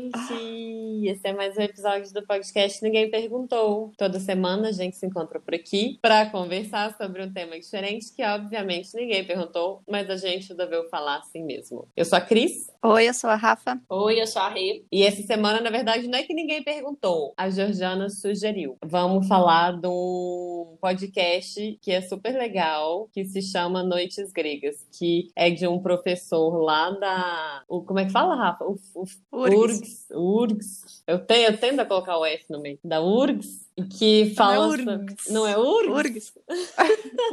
gente! Esse é mais um episódio do podcast Ninguém Perguntou. Toda semana a gente se encontra por aqui para conversar sobre um tema diferente que, obviamente, ninguém perguntou, mas a gente resolveu falar assim mesmo. Eu sou a Cris. Oi, eu sou a Rafa. Oi, eu sou a Rê. E essa semana, na verdade, não é que ninguém perguntou, a Georgiana sugeriu. Vamos falar de um podcast que é super legal, que se chama Noites Gregas, que é de um professor lá da. O, como é que fala, Rafa? O, o, URGS. URGS. Eu, tenho, eu tendo a colocar o F no meio. Da URGS. Que fala. Não é URGS. Não é URGS?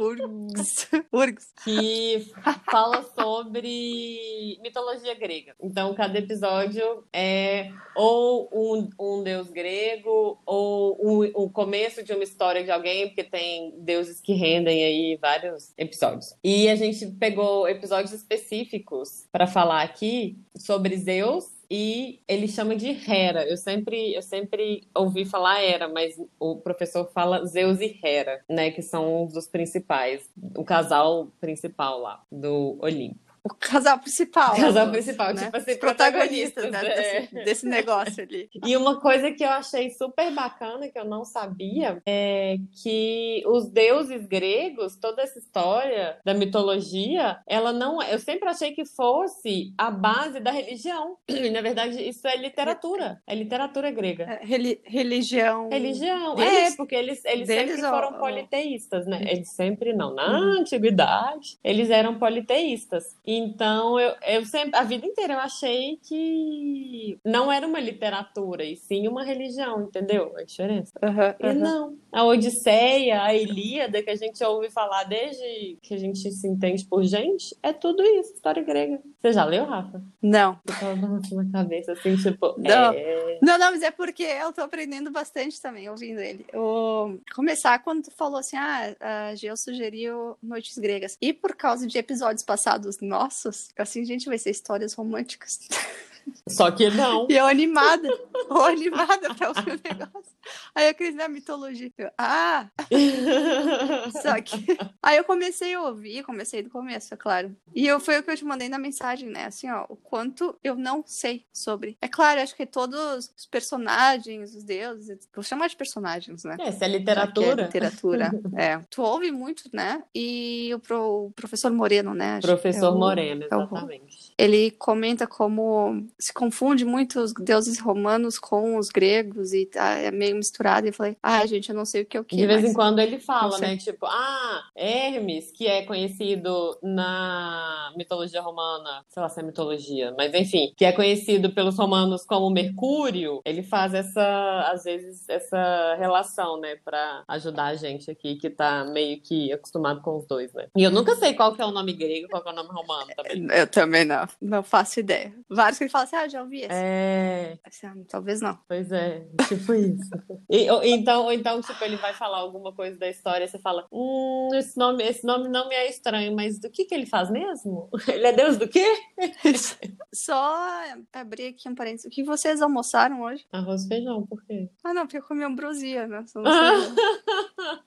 URGS. URGS. URGS. que fala sobre mitologia grega. Então, cada episódio é ou um, um deus grego, ou o um, um começo de uma história de alguém, porque tem deuses que rendem aí vários episódios. E a gente pegou episódios específicos para falar aqui sobre Zeus e ele chama de Hera. Eu sempre, eu sempre ouvi falar Hera, mas o professor fala Zeus e Hera, né, que são os dos principais, o casal principal lá do Olimpo. O casal principal. O casal né? principal, tipo assim, Os protagonistas protagonistas, né, é. desse, desse negócio ali. E uma coisa que eu achei super bacana, que eu não sabia, é que os deuses gregos, toda essa história da mitologia, ela não. Eu sempre achei que fosse a base da religião. E, na verdade, isso é literatura. É literatura grega. É, reli- religião. Religião. Deles? É, porque eles, eles sempre foram ou- politeístas, né? Eles sempre não. Na antiguidade, eles eram politeístas. Então, eu, eu sempre, a vida inteira, eu achei que não era uma literatura, e sim uma religião, entendeu? A diferença. Aham, E não. A Odisseia, a Ilíada, que a gente ouve falar desde que a gente se entende por gente, é tudo isso, história grega. Você já leu, Rafa? Não. Eu assim na cabeça, assim, tipo, Não. é... Não, não, mas é porque eu tô aprendendo bastante também ouvindo ele. O... Começar quando tu falou assim, ah, a Geo sugeriu Noites Gregas. E por causa de episódios passados nossos, assim, gente, vai ser histórias românticas. Só que não. E eu animada, ou animada pra ouvir o negócio. Aí eu queria na mitologia. Eu, ah, só que. Aí eu comecei a ouvir, comecei do começo, é claro. E eu, foi o que eu te mandei na mensagem, né? Assim, ó, o quanto eu não sei sobre. É claro, acho que todos os personagens, os deuses, vou chamar de personagens, né? É, se é que é literatura. literatura. é. Tu ouve muito, né? E o, pro- o professor Moreno, né? Que Professor é o- Moreno, é o- exatamente. ele comenta como se confunde muito os deuses romanos com os gregos e tá, é meio misturado. E eu falei, ah, gente, eu não sei o que é o que. De vez em quando ele fala, né? Tipo, ah, Hermes, que é conhecido na mitologia romana, sei lá se é mitologia, mas enfim, que é conhecido pelos romanos como Mercúrio, ele faz essa, às vezes, essa relação, né? Pra ajudar a gente aqui que tá meio que acostumado com os dois, né? E eu nunca sei qual que é o nome grego, qual que é o nome romano também. Eu também não, não faço ideia. Vários que ele fala assim, ah, já ouvi esse. É, Assim, ah, talvez não. Pois é, tipo isso. E, ou, então, ou então, tipo, ele vai falar alguma coisa da história e você fala, hum, esse nome, esse nome não me é estranho, mas do que que ele faz mesmo? Ele é Deus do quê? Só abrir aqui um parênteses. O que vocês almoçaram hoje? Arroz e feijão, por quê? Ah, não, porque eu comi ambrosia, né?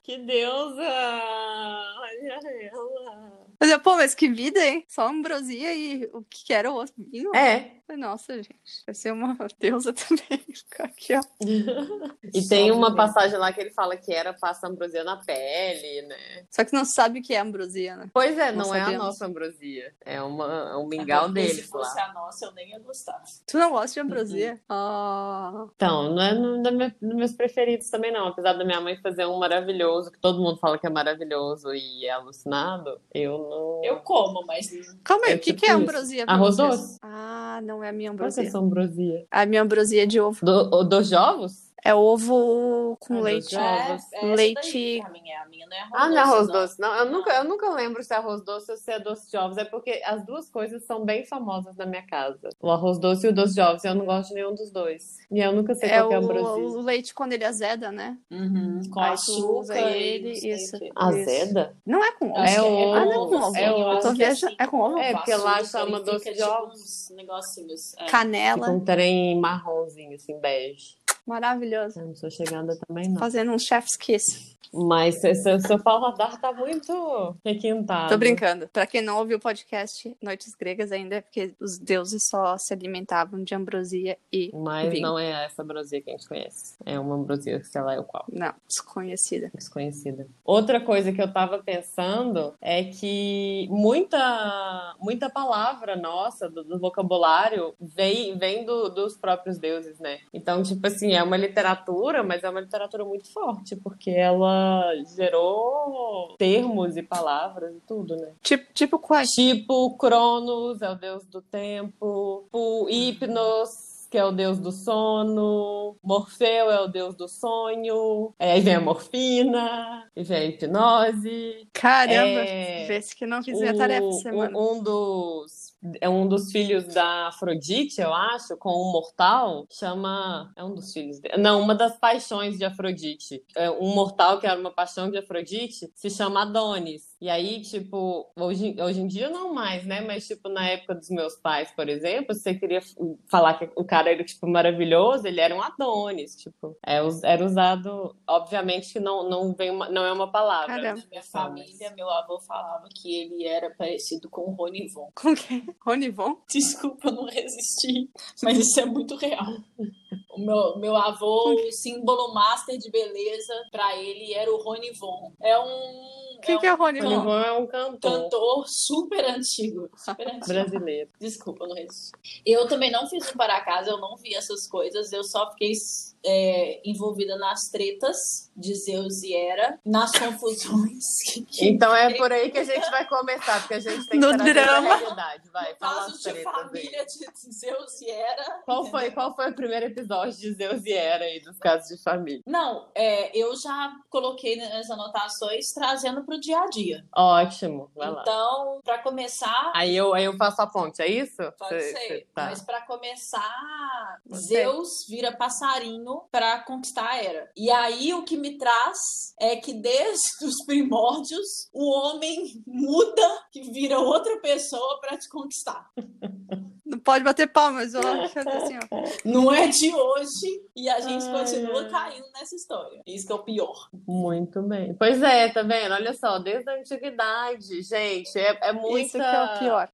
Que deusa! Olha ela! Mas, eu, pô, mas que vida, hein? Só ambrosia e o que que era o outro vinho? É, Nossa, gente. Deve ser uma deusa também. Ficar aqui, ó. e tem uma passagem lá que ele fala que era passa ambrosia na pele, né? Só que não sabe o que é ambrosia, né? Pois é, não, Não é a nossa ambrosia. É, uma, é um mingau Se deles fosse lá. a nossa, eu nem ia gostar. Tu não gosta de ambrosia? Ah. Então, não é no- minha- dos meus preferidos também, não. Apesar da minha mãe fazer um maravilhoso, que todo mundo fala que é maravilhoso e é alucinado, eu não. Eu como, mas Calma aí, É o que, tipo que é ambrosia? Arroz doce? Ah, não é a minha Qual que é ambrosia. essa ambrosia? A minha ambrosia é de ovo. Do, o- dos ovos? É ovo com Ah, leite. dos ovos. é, essa Leite- daí, a minha, a minha não é arroz Ah, não é arroz não. doce. Não, eu nunca, eu nunca lembro se é arroz doce ou se é doce de ovos. É porque as duas coisas são bem famosas na minha casa. O arroz doce e o doce de ovos. Eu não gosto de nenhum dos dois. E eu nunca sei É qual que é o, ambrosia. o leite quando ele azeda, né? Uhum, com Aí açúcar ele, não isso. o. Azeda? Não é com ovo. É ovo. Ah, não, com ovo. É eu ovo. Tô que é viajando- assim, é com ovo? É, porque lá chama doce de tipo ovos. negocinhos. É. Fica Canela. um trem marronzinho, assim, bege. Maravilhoso. Eu não sou chegada também, não. Fazendo um chef's kiss. Mas seu, seu paladar tá muito requintado. Tô brincando. Pra quem não ouviu o podcast Noites Gregas ainda, é porque os deuses só se alimentavam de ambrosia e Mas vinho. não é essa ambrosia que a gente conhece. É uma ambrosia, sei lá, é o qual. Não, desconhecida. Desconhecida. Outra coisa que eu tava pensando é que muita, muita palavra nossa do, do vocabulário vem, vem do- dos próprios deuses, né? Então, tipo assim, é uma literatura, mas é uma literatura muito forte, porque ela gerou termos e palavras e tudo, né? Tipo, tipo quais? Tipo, Cronos é o deus do tempo, o Hipnos, que é o deus do sono, Morfeu é o deus do sonho, é, aí vem a morfina, e vem a hipnose. Caramba, É, vê se que não fiz minha tarefa essa semana. um dos é um dos filhos da Afrodite, eu acho, com um mortal, chama. É um dos filhos dele. Não, uma das paixões de Afrodite. É um mortal que era uma paixão de Afrodite se chama Adonis. E aí, tipo, hoje, hoje em dia não mais, né? Mas, tipo, na época dos meus pais, por exemplo, se você queria falar que o cara era, tipo, maravilhoso, ele era um Adonis, tipo. É, era usado, obviamente que não, não, vem uma- não é uma palavra. Caramba. né? Na minha família, meu avô falava que ele era parecido com o Rony Von. Com quem? Ronivon? Desculpa, eu não resisti, mas isso é muito real. O meu, meu avô, o símbolo master de beleza, pra ele era o Rony Von. É um. Quem que é o O Ronivon? Livon é um cantor cantor super antigo. Super antigo. brasileiro. Desculpa, não resisti. Eu também não fiz um para casa, eu não vi essas coisas, eu só fiquei é, envolvida nas tretas de Zeus e Hera, nas confusões. que- Então é por aí que a gente vai começar, porque a gente tem que No trazer drama. a realidade. Vai, no fala caso as de tretas aí. família de Zeus e Hera. Qual foi, qual foi o primeiro episódio de Zeus e Hera aí dos casos de família? Não, é, eu já coloquei nas anotações trazendo pro dia a dia. Ótimo, vai lá. Então, para começar, Aí eu, aí eu faço a ponte, é isso? Pode Cê- ser. cê tá. Mas pra começar, Gostei. Zeus vira passarinho pra conquistar a Hera. E aí o que me traz é que desde os primórdios o homem muda e vira outra pessoa pra te conquistar. Não pode bater palmas, eu acho assim, ó. Não é de hoje e a gente Ai, continua ai. caindo nessa história. Isso que é o pior. Muito bem. Pois é, tá vendo? Olha só, desde a antiguidade, gente, é, é muita, Isso que é o pior.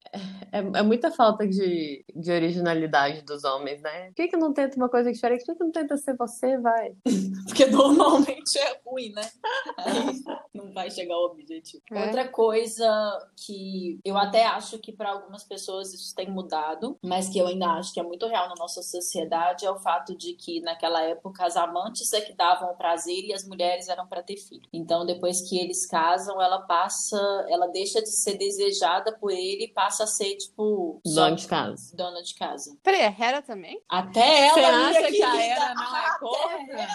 É, é muita falta de, de originalidade dos homens, né? Por que, que não tenta uma coisa diferente? Por que, que não tenta ser você, vai? Porque normalmente é ruim, né? Aí não vai chegar ao objetivo. É. Outra coisa que eu até acho que para algumas pessoas isso tem mudado, mas que eu ainda acho que é muito real na nossa sociedade é o fato de que naquela época as amantes é que davam o prazer e as mulheres eram para ter filho. Então depois que eles casam, ela passa, ela deixa de ser desejada por ele e passa a ser tipo só Dona de casa. dona de casa. Peraí, a Hera também? Até ela Você acha que a querida, Hera não corna?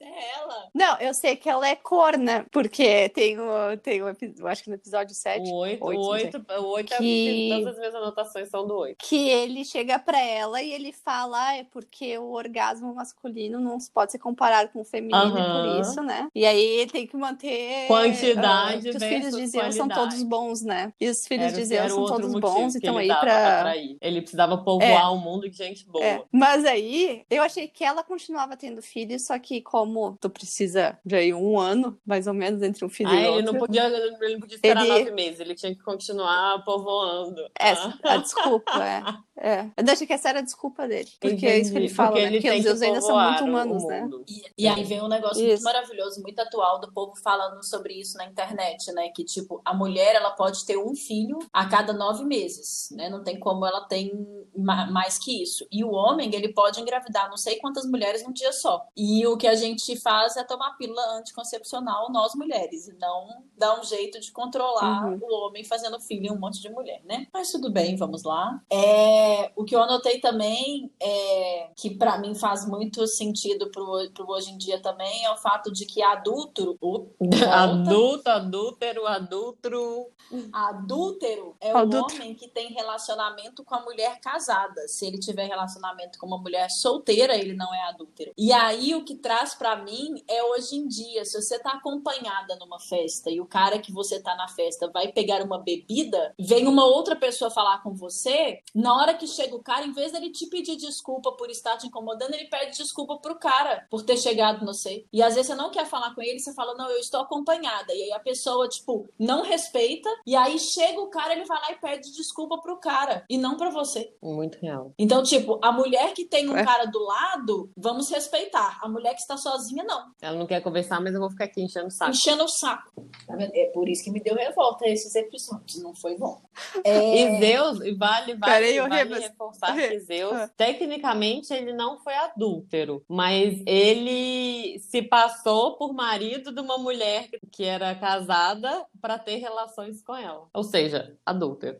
Até ela. Não, eu sei que ela é corna, porque tem o, tem o episódio, acho que no episódio 7, O 8, Oito, o não sei. 8, o 8 Que- é todas as minhas anotações são do 8. que ele chega pra ela e ele fala, ah, é porque o orgasmo masculino não pode ser comparado com o feminino por isso, né? E aí tem que manter Quantidade que os filhos de Zeus são todos bons, né? E os filhos Era, de Zeus são todos bons e ele aí pra atrair. Ele precisava povoar o mundo de gente boa. É, mas aí, eu achei que ela continuava tendo filhos, só que como tu precisa de aí um ano, mais ou menos, entre um filho Ah, e ele outro. não podia, ele não podia esperar Ele- nove meses, ele tinha que continuar povoando. Essa, Ah. a desculpa, é. é. Eu achei que essa era a desculpa dele. Porque é isso que ele Entendi, fala, porque né? ele Porque os deuses ainda são muito humanos, né? E, e aí vem um negócio muito Isso. maravilhoso, muito atual do povo falando sobre isso na internet, né? Que, tipo, a mulher, ela pode ter um filho a cada nove meses, né? Não tem como ela tem ma- mais que isso. E o homem, ele pode engravidar não sei quantas mulheres num dia só. E o que a gente faz é tomar pílula anticoncepcional, nós mulheres, e não dar um jeito de controlar Uhum. o homem fazendo filho em um monte de mulher, né? Mas tudo bem, vamos lá. É, o que eu anotei também é que pra mim faz muito sentido pro, pro hoje em dia também é o fato de que o- volta, Adulto, adúltero, adultro. adúltero é o Adúltero. homem que tem relacionamento com a mulher casada. Se ele tiver relacionamento com uma mulher solteira, ele não é adúltero. E aí o que traz pra pra mim é hoje em dia. Se você tá acompanhada numa festa e o cara que você tá na festa vai pegar uma bebida, vem uma outra pessoa falar com você, na hora que chega o cara, em vez dele te pedir desculpa por estar te incomodando, ele pede desculpa pro cara por ter chegado no você. E às vezes você não quer falar com ele, você fala, não, eu estou acompanhada. E aí a pessoa, tipo, não respeita, e aí chega o cara, ele vai lá e pede desculpa pro cara, e não pra você. Muito real. Então, tipo, a mulher que tem um É. cara do lado, vamos respeitar. A mulher que está sozinha, não. Ela não quer conversar, mas eu vou ficar aqui enchendo o saco. Enchendo o saco. Tá vendo? É por isso que me deu revolta esses episódios. Não foi bom. E É... Zeus, e vale, vale, Peraí, vale reforçar que Zeus, ah. tecnicamente, ele não foi adúltero, mas ele se passou por marido de uma mulher que era casada para ter relações com ela. Ou seja, adúltero.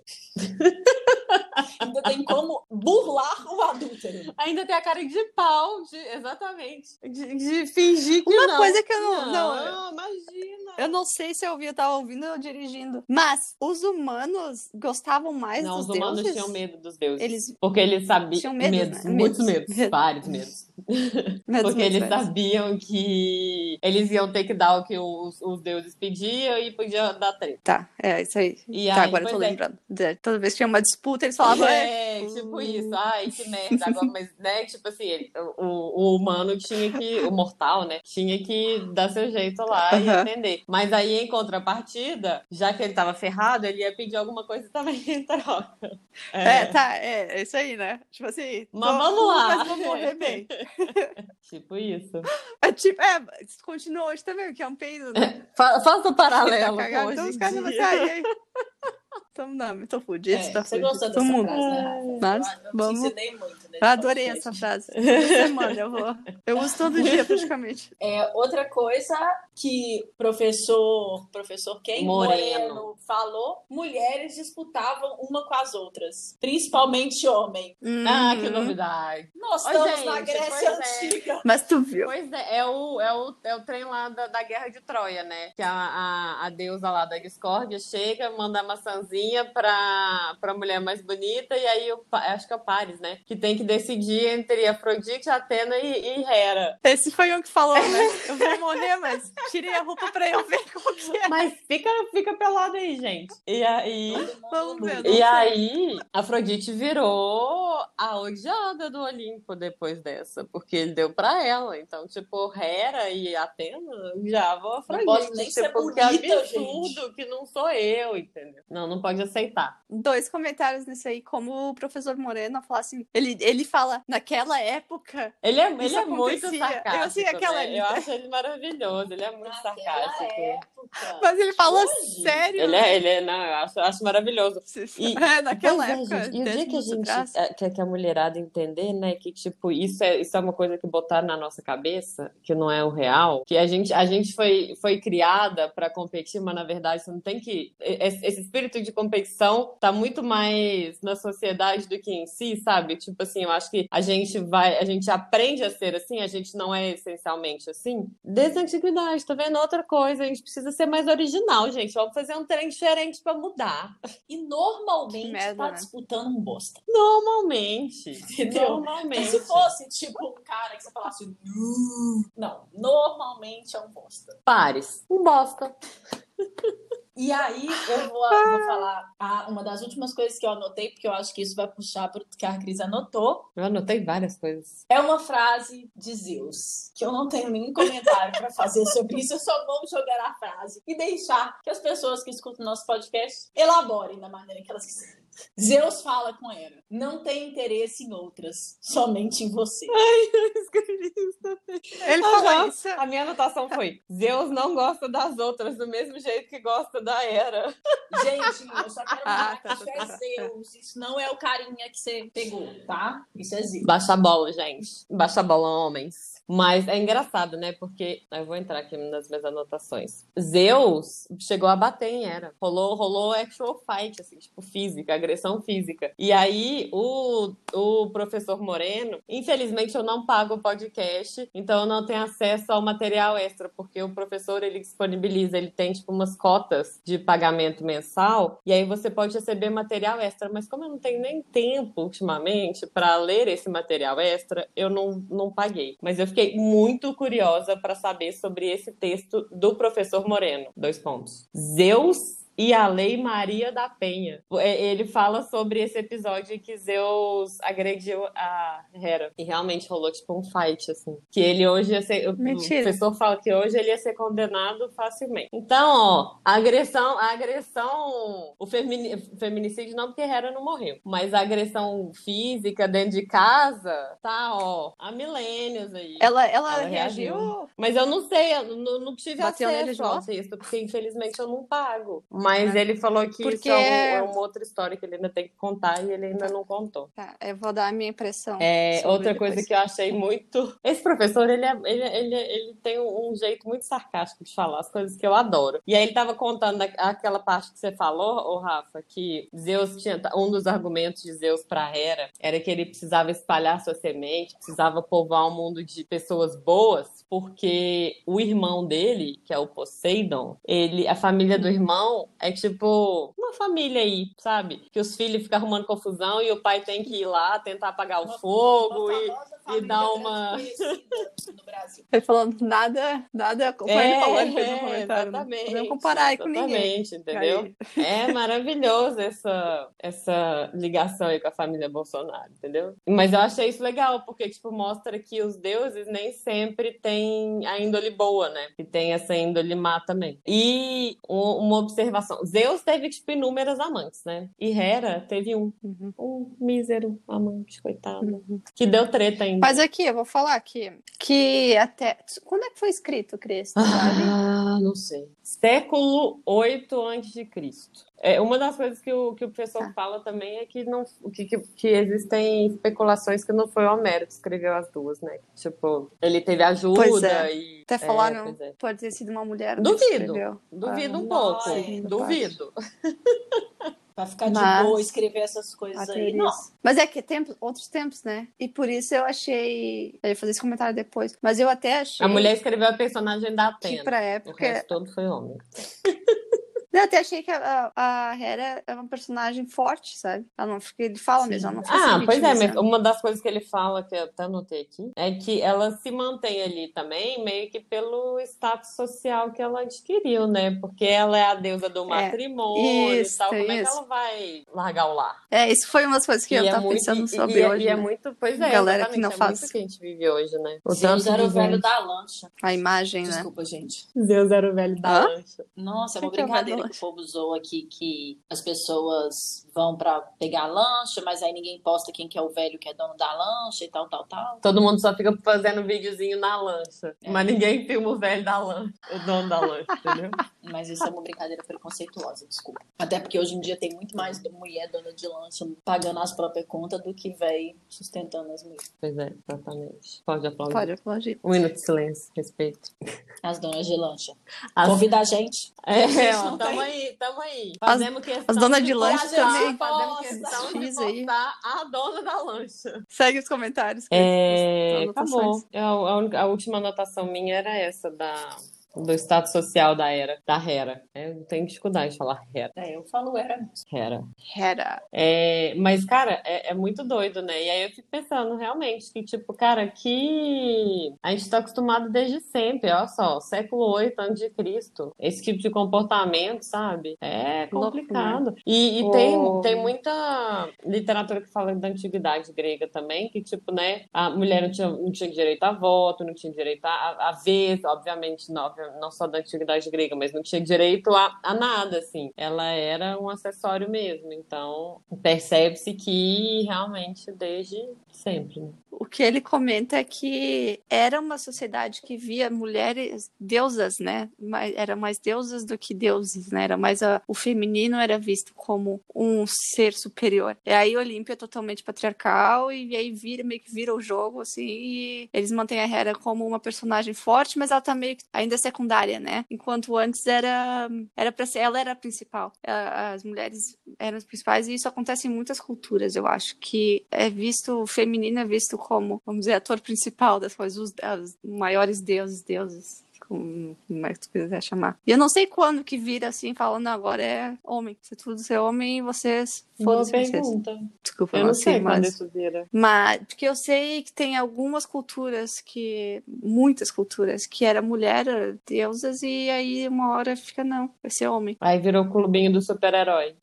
Ainda tem como burlar o adúltero. Ainda tem a cara de pau, de- exatamente. De, de fingir que Uma não. coisa que eu não- não, Não, imagina. Eu não sei se eu ouvi, eu tava ouvindo eu dirigindo. Mas os humanos gostavam mais Não, dos os humanos deuses? tinham medo dos deuses. Eles Porque eles sabiam. Tinham medos, medos, né? muitos Medos. medos, vários medos. Porque eles sabiam que eles iam ter que dar o que os, os deuses pediam e podia dar treta. Tá, é isso aí. E tá, aí, agora eu tô é. lembrando. Toda vez que tinha uma disputa, eles falavam. É, "É, tipo uh". isso. Ai, que merda. Agora, mas, né, tipo assim, ele- o, o humano tinha que, o mortal, né, tinha que dar seu jeito lá e entender. Mas aí, em contrapartida, já que ele tava ferrado, ele ia pedir alguma coisa também em troca. É, tá, é, é isso aí, né? Tipo assim. Mas vamos lá. Mas vou morrer bem. Tipo isso. É tipo, é, continua hoje também, que é um peido, né? Fa- Faça o paralelo Tá com cagado, hoje então os caras vão dia. não, tô fudido, É, tá você fudido. gostou Todo dessa mundo. frase, né? Mas, eu, vamos- te ensinei muito. Eu adorei essa frase. Toda semana eu vou. Eu uso todo dia, praticamente. É, outra coisa que professor, professor quem? Moreno. falou, mulheres disputavam uma com as outras, principalmente homem. Ah, que Hum. novidade. Nós Ô, estamos na gente, Grécia pois é. Antiga. Mas tu viu? Pois é, é o, é o, é o trem lá da, da Guerra de Troia, né? Que a, a, a deusa lá da discórdia chega, manda a maçãzinha pra, pra mulher mais bonita, e aí o, acho que é o Paris, né? Que tem que decidir entre Afrodite, Atena e, e Hera. Esse foi um que falou, né? Eu vou morrer, mas tirei a roupa pra eu ver como que é. Mas fica, fica pelado aí, gente. E aí. Vamos ver. não E aí, Afrodite virou a odiada do Olimpo depois dessa, porque ele deu pra ela. Então, tipo, Hera e Atena odiavam a Afrodite. pode nem tipo, ser que bonita, absurdo gente. que não sou eu, entendeu? Não, não pode aceitar. Dois comentários nisso aí, como o professor Moreno fala assim, ele, ele fala, naquela época, Ele é, ele é muito sarcástico. Eu, assim, aquela né? Eu acho ele maravilhoso, ele é muito Naquela sarcástico. época. mas ele fala Hoje? sério. Ele é, ele é, não, eu acho, eu acho maravilhoso. E, é, naquela é, época. gente. E o 10 dia que a gente é, quer que a mulherada entender, né, que tipo, isso é, isso é uma coisa que botaram na nossa cabeça, que não é o real, que a gente, a gente foi, foi criada para competir, mas na verdade você não tem que. Esse, esse espírito de competição tá muito mais na sociedade do que em si, sabe? Tipo assim, eu acho que a gente vai, a gente aprende a ser assim, a gente não é essencialmente assim, desde a antiguidade, tá vendo? Outra coisa, a gente precisa ser mais original, gente. Vamos fazer um trem diferente para mudar. E normalmente merda, tá né? disputando um bosta. Normalmente. Entendeu? Normalmente. Se fosse, tipo, um cara que você falasse, não, normalmente é um bosta. Pares. Um bosta. E aí eu vou, vou falar ah, uma das últimas coisas que eu anotei, porque eu acho que isso vai puxar para o que a Cris anotou. Eu anotei várias coisas. É uma frase de Zeus, que eu não tenho nenhum comentário para fazer sobre isso, eu só vou jogar a frase e deixar que as pessoas que escutam nosso podcast elaborem da maneira que elas quiserem. Zeus fala com Hera: não tem interesse em outras, somente em você. Ele Aham. falou isso. A minha anotação foi: Zeus não gosta das outras do mesmo jeito que gosta da Hera. Gente, eu só quero Ah, falar tá, que isso tá, é tá, tá. Zeus, isso não é o carinha que você pegou, tá? Isso é Zeus. Baixa a bola, gente. Baixa a bola, homens. Mas é engraçado, né? Porque eu vou entrar aqui nas minhas anotações. Zeus chegou a bater em Hera. Rolou, rolou actual fight, assim, tipo, física, agressão física. E aí, o, o professor Moreno, infelizmente eu não pago o podcast, então eu não tenho acesso ao material extra, porque o professor ele disponibiliza, ele tem tipo umas cotas de pagamento mensal, e aí você pode receber material extra. Mas como eu não tenho nem tempo ultimamente para ler esse material extra, eu não, não paguei. Mas eu fiquei fiquei muito curiosa para saber sobre esse texto do professor Moreno. Dois pontos. Zeus e a Lei Maria da Penha. É, ele fala sobre esse episódio em que Zeus agrediu a Hera. E realmente rolou tipo um fight, assim. Que ele hoje ia ser. Mentira. O professor fala que hoje ele ia ser condenado facilmente. Então, ó, a agressão, a agressão. O femini, feminicídio não, porque Hera não morreu. Mas a agressão física dentro de casa tá, ó, há milênios aí. Ela, ela, ela reagiu. reagiu. Mas eu não sei, eu não, não tive Bateu acesso ao texto, porque infelizmente eu não pago. Mas mas ele falou que Porque... isso é, é, uma outra história que ele ainda tem que contar e ele ainda não contou. Tá, eu vou dar a minha impressão. É, outra coisa que eu achei muito. Esse professor, ele, é, ele, ele, ele tem um jeito muito sarcástico de falar as coisas que eu adoro. E aí ele tava contando aquela parte que você falou, ô Rafa, que Zeus tinha. Um dos argumentos de Zeus pra Hera era que ele precisava espalhar sua semente, precisava povoar um mundo de pessoas boas, porque o irmão dele, que é o Poseidon, ele, a família do irmão é tipo uma família aí, sabe? Que os filhos ficam arrumando confusão e o pai tem que ir lá tentar apagar o fogo e, e dar uma. No Brasil. Ele falando nada, nada com é, ele falando é, no comentário. Exatamente. Não comparar aí com ninguém. entendeu? Aí. É maravilhoso essa, essa ligação aí com a família Bolsonaro, entendeu? Mas eu achei isso legal, porque, tipo, mostra que os deuses nem sempre têm a índole boa, né? Que tem essa índole má também. E uma observação Zeus teve, tipo, inúmeras amantes, né? E Hera teve um. Uhum. Um mísero amante, coitado. Uhum. Que deu treta ainda. Mas aqui, eu vou falar aqui. Que até. Quando é que foi escrito, Cristo? Ah, não sei. Século 8 a.C. É, uma das coisas que o, que o professor ah. fala também é que, não, que, que, que, existem especulações que não foi o Homero que escreveu as duas, né? Tipo, ele teve ajuda é. e. Até falaram, é, é. pode ter sido uma mulher. Duvido. Duvido ah, um pouco. Duvido. Pra ficar Mas, de boa escrever essas coisas aí. Não. Mas é que tempos, outros tempos, né? E por isso eu achei. Eu ia fazer esse comentário depois. Mas eu até achei. A mulher escreveu a personagem da Atena. Que pra época. O resto todo foi homem. Eu até achei que a, a Hera é uma personagem forte, sabe? Ela não fica, ele fala Sim. mesmo, ela não fica Ah, pois é, mas uma das coisas que ele fala, que eu até anotei aqui, é que ela se mantém ali também, meio que pelo status social que ela adquiriu, né? Porque ela é a deusa do é, matrimônio isso, e tal. Como isso. é que ela vai largar o lar? É, isso foi uma das coisas que e eu é tava muito, pensando sobre e, hoje. E é né? muito, pois é, galera que não é faz. Muito que a gente vive hoje, né? O Zeus era o velho da lancha. A imagem, Desculpa, né? Desculpa, gente. Zeus era o velho da Hã? lancha. Nossa, é uma brincadeira que o povo zoa aqui que as pessoas vão para pegar lancha, mas aí ninguém posta quem que é o velho que é dono da lancha e tal, tal, tal. Todo mundo só fica fazendo videozinho na lancha, é. mas ninguém filma o velho da lancha, o dono da lancha, entendeu? Mas isso é uma brincadeira preconceituosa, desculpa. Até porque hoje em dia tem muito mais mulher dona de lancha pagando as próprias contas do que velho sustentando as mulheres. Pois é, exatamente. Pode aplaudir. Pode aplaudir. Um minuto de silêncio, respeito. As donas de lancha. As... Convida a gente. É, a ó, tamo aí, tamo aí. Fazemos questão as donas de lanche também. Fazemos questão de a dona da lancha. Segue os comentários. É, acabou. A, a, a última anotação minha era essa da do status social da era, da Hera. É, eu tenho dificuldade de falar Hera. É, eu falo Hera. Hera. Hera. É, mas, cara, é, é, muito doido, né? E aí eu fico pensando, realmente, que, tipo, cara, que a gente tá acostumado desde sempre, olha só, século 8 antes de Cristo. Esse tipo de comportamento, sabe? É complicado. E, e oh. tem, tem muita literatura que fala da antiguidade grega também, que, tipo, né, a mulher não tinha, não tinha direito a voto, não tinha direito a, a vez, obviamente, não não só da antiguidade grega, mas não tinha direito a, a nada, assim. Ela era um acessório mesmo. Então, percebe-se que realmente desde sempre. Né? O que ele comenta é que era uma sociedade que via mulheres deusas, né? Era mais deusas do que deuses, né? Era mais a, o feminino era visto como um ser superior. E aí Olímpia é totalmente patriarcal e aí vira meio que vira o jogo assim e eles mantêm a Hera como uma personagem forte, mas ela tá meio que ainda secundária, né? Enquanto antes era era para ser ela era a principal. As mulheres eram as principais e isso acontece em muitas culturas, eu acho que é visto o feminino é visto como, vamos dizer, ator principal das coisas, os, maiores deuses, deuses como mais tu quiser chamar. E eu não sei quando que vira assim, falando agora é homem. Se tudo ser homem, vocês. Boa vocês. pergunta. Desculpa, Eu não sei, sei quando mas. isso vira. Mas, porque eu sei que tem algumas culturas que. Muitas culturas que era mulher, era deusas, e aí uma hora fica, não, vai ser homem. Aí virou o clubinho do super-herói.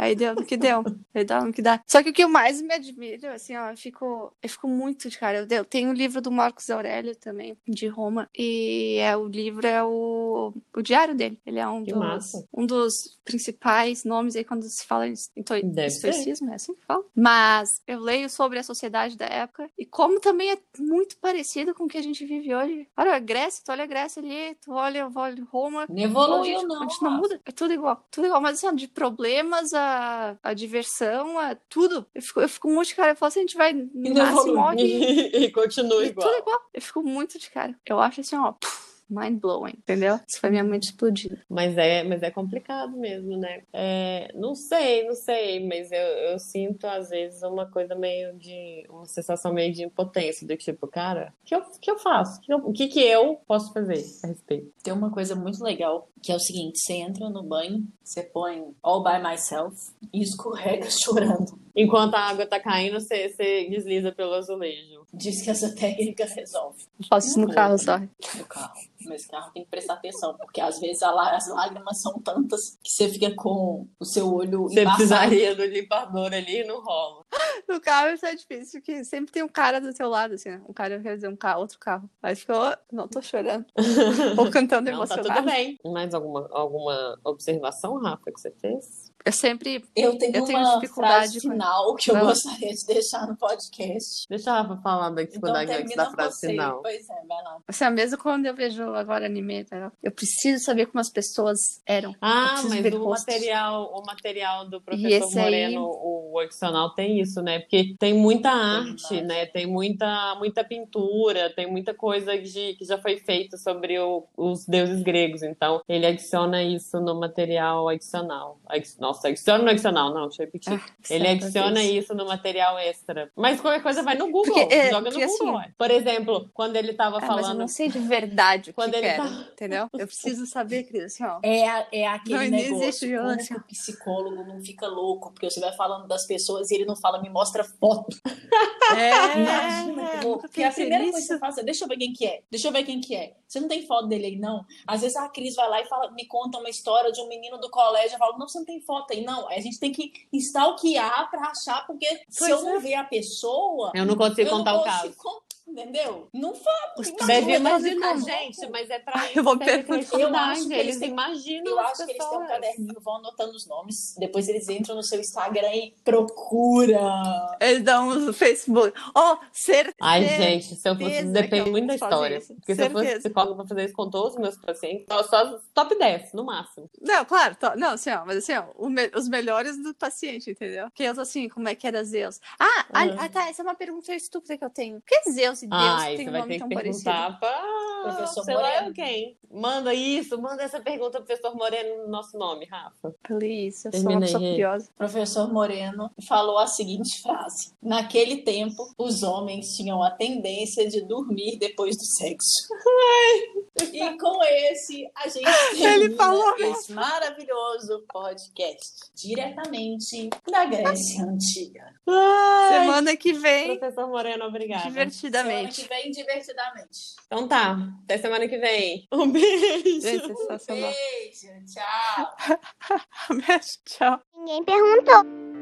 Aí deu no que deu. Aí dá no que dá. Só que o que eu mais me admiro, assim, ó, eu fico, eu fico muito de cara. Eu, eu tenho o livro do Marcos Aurélio também, de Roma. E é, o livro é o, o diário dele. Ele é um Que dos, massa. um dos principais nomes aí quando se fala em estoicismo, é assim que fala. Mas eu leio sobre a sociedade da época e como também é muito parecido com o que a gente vive hoje. Olha a Grécia, tu olha a Grécia ali, tu olha, olha Roma, Não evoluiu, não. A gente não muda. É tudo igual. Tudo igual. Mas assim, de problemas a, a diversão, a tudo. Eu fico, eu fico muito de cara. Eu falo assim, a gente vai nasce, morre. e continua E igual. tudo igual. Eu fico muito de cara. Eu acho assim, ó, mind blowing, entendeu? Isso foi minha mente explodida. Mas é, mas é complicado mesmo, né? É, não sei, não sei, mas eu, eu sinto às vezes uma coisa meio de. uma sensação meio de impotência, do tipo, cara, o que eu, que eu faço? O que, eu- o que que eu posso fazer a respeito? Tem uma coisa muito legal, que é o seguinte, você entra no banho, você põe all by myself e escorrega chorando. Enquanto a água tá caindo, você, você desliza pelo azulejo. Diz que essa técnica resolve Eu faço isso no carro vou. só. no carro. Mas carro tem que prestar atenção, porque às vezes as lágrimas são tantas que você fica com o seu olho Você embaçado. precisaria do limpador ali e não rola. No carro isso é difícil, porque sempre tem um cara do teu lado, assim, né? Um cara, quer dizer, um carro, outro carro. Aí fica, "Oh, não tô chorando. Ou cantando Não, tá emocionado. tudo bem. Mais alguma, alguma observação, Rafa, que você fez? Eu sempre. Eu tenho Eu tenho uma dificuldade frase com- final que eu lá. gostaria de deixar no podcast. Deixa a Rafa falar da Então dificuldade antes da frase você. final. Pois é, vai lá. Assim, mesmo quando eu vejo agora anime, tá? eu preciso saber como as pessoas eram. Ah, mas o rostos. material, o material do professor esse aí- Moreno, o adicional tem isso, né? Porque tem muita arte, imagem. né? Tem muita, muita pintura, tem muita coisa de, que já foi feita sobre o- os deuses gregos. Então, ele adiciona isso no material adicional. Adi- Nossa, adiciona no adicional, não, deixa eu repetir. Ah, Ele adiciona isso. isso no material extra. Mas qualquer coisa vai no Google, Porque, é, joga no Google. assim-. Por exemplo, quando ele tava Ah, mas eu falando. não sei de verdade o Quando que ele quero, tá- entendeu? Eu preciso saber, Cris, assim, ó. É, a- é aquele Não, não negócio. existe violência. que o psicólogo não fica louco, porque você vai falando das pessoas e ele não fala, me mostra foto. É, Imagina que louco. Porque a pensei primeira coisa que você faz é, deixa eu ver quem que é. Deixa eu ver quem que é. Você não tem foto dele aí, não? Às vezes a Cris vai lá e fala, me conta uma história de um menino do colégio. Eu falo, não, você não tem foto aí, não. A gente tem que stalkear pra achar, porque se Pois eu não é. ver a pessoa, Eu não consigo eu contar não o caso. con- Entendeu? Não fala. Os Imagina, Deve eu vou imaginar, gente, mas é pra Eu vou perguntar. Eu criatividade, acho que eles imaginam Eu acho que eles têm um caderninho, vão anotando os nomes. Depois eles entram no seu Instagram e procura. Eles dão no Facebook. Ó, oh, certeza. Ai, gente, se eu fosse, depende muito da história. Porque se eu fosse psicóloga pra fazer isso com todos os meus pacientes, só, só top 10, no máximo. Não, claro, to- não, assim, ó, mas assim, ó, o me- os melhores do paciente, entendeu? Que eu tô assim, como é que era Zeus? Ah, ah, ah, tá, essa é uma pergunta estúpida que eu tenho. Por que Zeus e Deus Ai, têm você um vai nome ter tão que parecido? perguntar pra Professor sei lá Moreno. quem. Manda isso, manda essa pergunta pro professor Moreno no nosso nome, Rafa. Please, eu sou Termina uma pessoa curiosa. Professor Moreno falou a seguinte frase: Naquele tempo, os homens tinham a tendência de dormir depois do sexo. E com esse, a gente termina Ele falou esse maravilhoso podcast diretamente da Grécia Antiga. Ai, Semana que vem, professor Moreno, obrigada. Semana divertidamente. que vem, divertidamente. Então tá, até semana que vem. Um beijo. Gente, sensacional. Beijo, tchau. Beijo, tchau. Ninguém perguntou.